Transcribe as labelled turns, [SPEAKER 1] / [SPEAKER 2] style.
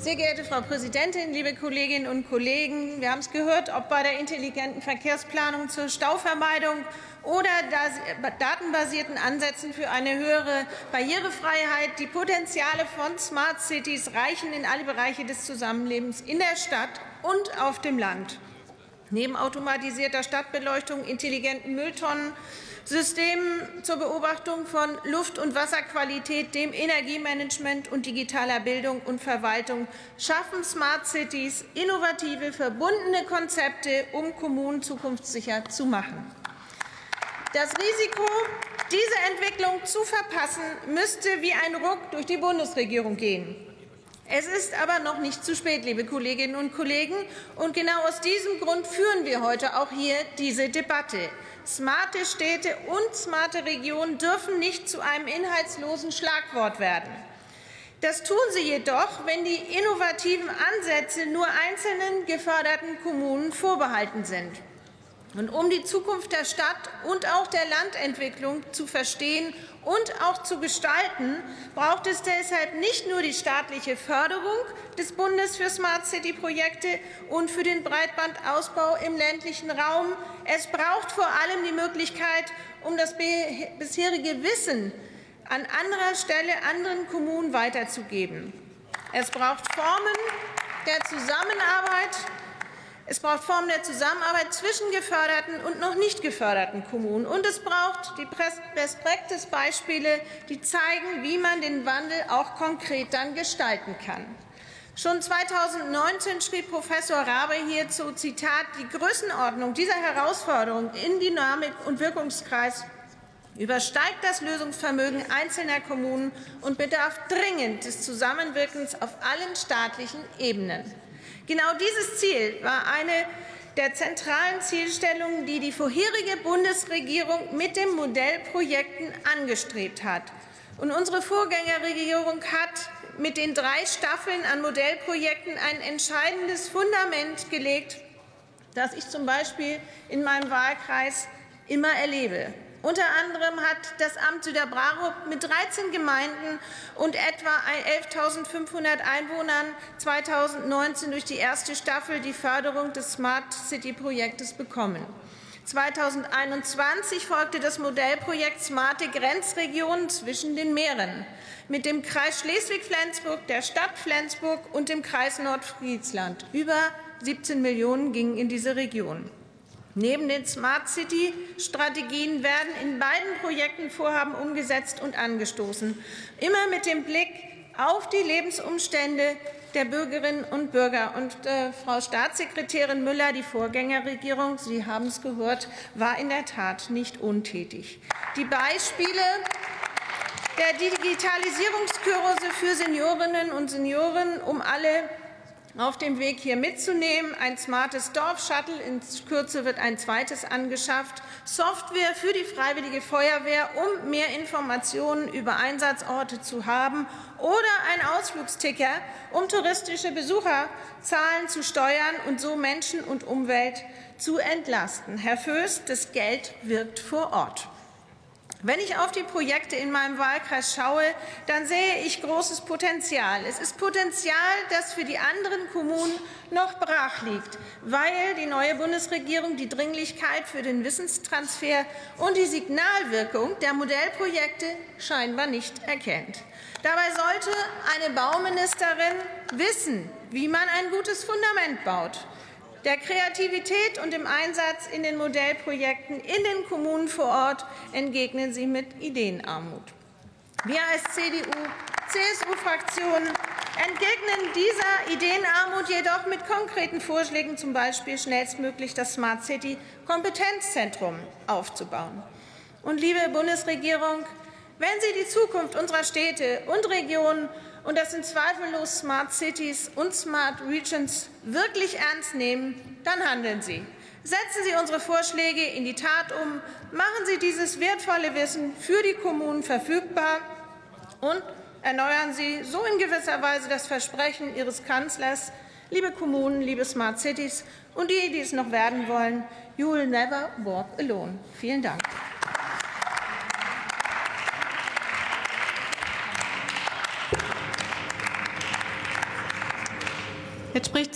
[SPEAKER 1] Sehr geehrte Frau Präsidentin, liebe Kolleginnen und Kollegen! Wir haben es gehört, ob bei der intelligenten Verkehrsplanung zur Stauvermeidung oder datenbasierten Ansätzen für eine höhere Barrierefreiheit. Die Potenziale von Smart Cities reichen in alle Bereiche des Zusammenlebens in der Stadt und auf dem Land. Neben automatisierter Stadtbeleuchtung, intelligenten Mülltonnen, Systemen zur Beobachtung von Luft- und Wasserqualität, dem Energiemanagement und digitaler Bildung und Verwaltung schaffen Smart Cities innovative, verbundene Konzepte, um Kommunen zukunftssicher zu machen. Das Risiko, diese Entwicklung zu verpassen, müsste wie ein Ruck durch die Bundesregierung gehen. Es ist aber noch nicht zu spät, liebe Kolleginnen und Kollegen. Und genau aus diesem Grund führen wir heute auch hier diese Debatte. Smarte Städte und smarte Regionen dürfen nicht zu einem inhaltslosen Schlagwort werden. Das tun sie jedoch, wenn die innovativen Ansätze nur einzelnen geförderten Kommunen vorbehalten sind. Und um die Zukunft der Stadt und auch der Landentwicklung zu verstehen und auch zu gestalten, braucht es deshalb nicht nur die staatliche Förderung des Bundes für Smart City Projekte und für den Breitbandausbau im ländlichen Raum. Es braucht vor allem die Möglichkeit, um das bisherige Wissen an anderer Stelle anderen Kommunen weiterzugeben. Es braucht Formen der Zusammenarbeit es braucht Formen der Zusammenarbeit zwischen geförderten und noch nicht geförderten Kommunen. Und es braucht die Best-Practice-Beispiele, die zeigen, wie man den Wandel auch konkret dann gestalten kann. Schon 2019 schrieb Professor Rabe hierzu, Zitat, die Größenordnung dieser Herausforderung in Dynamik und Wirkungskreis übersteigt das Lösungsvermögen einzelner Kommunen und bedarf dringend des Zusammenwirkens auf allen staatlichen Ebenen. Genau dieses Ziel war eine der zentralen Zielstellungen, die die vorherige Bundesregierung mit den Modellprojekten angestrebt hat. Und unsere Vorgängerregierung hat mit den drei Staffeln an Modellprojekten ein entscheidendes Fundament gelegt, das ich zum Beispiel in meinem Wahlkreis immer erlebe. Unter anderem hat das Amt Süderbrarup mit 13 Gemeinden und etwa 11.500 Einwohnern 2019 durch die erste Staffel die Förderung des Smart City Projektes bekommen. 2021 folgte das Modellprojekt Smarte Grenzregionen zwischen den Meeren mit dem Kreis Schleswig-Flensburg, der Stadt Flensburg und dem Kreis Nordfriesland. Über 17 Millionen gingen in diese Region. Neben den Smart City Strategien werden in beiden Projekten Vorhaben umgesetzt und angestoßen, immer mit dem Blick auf die Lebensumstände der Bürgerinnen und Bürger. Und äh, Frau Staatssekretärin Müller, die Vorgängerregierung, Sie haben es gehört, war in der Tat nicht untätig. Die Beispiele der Digitalisierungskurse für Seniorinnen und Senioren, um alle auf dem Weg hier mitzunehmen. Ein smartes Dorfshuttle, in Kürze wird ein zweites angeschafft. Software für die Freiwillige Feuerwehr, um mehr Informationen über Einsatzorte zu haben. Oder ein Ausflugsticker, um touristische Besucherzahlen zu steuern und so Menschen und Umwelt zu entlasten. Herr Föß, das Geld wirkt vor Ort. Wenn ich auf die Projekte in meinem Wahlkreis schaue, dann sehe ich großes Potenzial. Es ist Potenzial, das für die anderen Kommunen noch brach liegt, weil die neue Bundesregierung die Dringlichkeit für den Wissenstransfer und die Signalwirkung der Modellprojekte scheinbar nicht erkennt. Dabei sollte eine Bauministerin wissen, wie man ein gutes Fundament baut der Kreativität und dem Einsatz in den Modellprojekten in den Kommunen vor Ort entgegnen Sie mit Ideenarmut. Wir als CDU-CSU-Fraktion entgegnen dieser Ideenarmut jedoch mit konkreten Vorschlägen, zum Beispiel schnellstmöglich das Smart City Kompetenzzentrum aufzubauen. Und liebe Bundesregierung, wenn Sie die Zukunft unserer Städte und Regionen und das sind zweifellos Smart Cities und Smart Regions wirklich ernst nehmen, dann handeln Sie. Setzen Sie unsere Vorschläge in die Tat um, machen Sie dieses wertvolle Wissen für die Kommunen verfügbar und erneuern Sie so in gewisser Weise das Versprechen Ihres Kanzlers, liebe Kommunen, liebe Smart Cities und die, die es noch werden wollen, you will never walk alone. Vielen Dank.
[SPEAKER 2] Jetzt spricht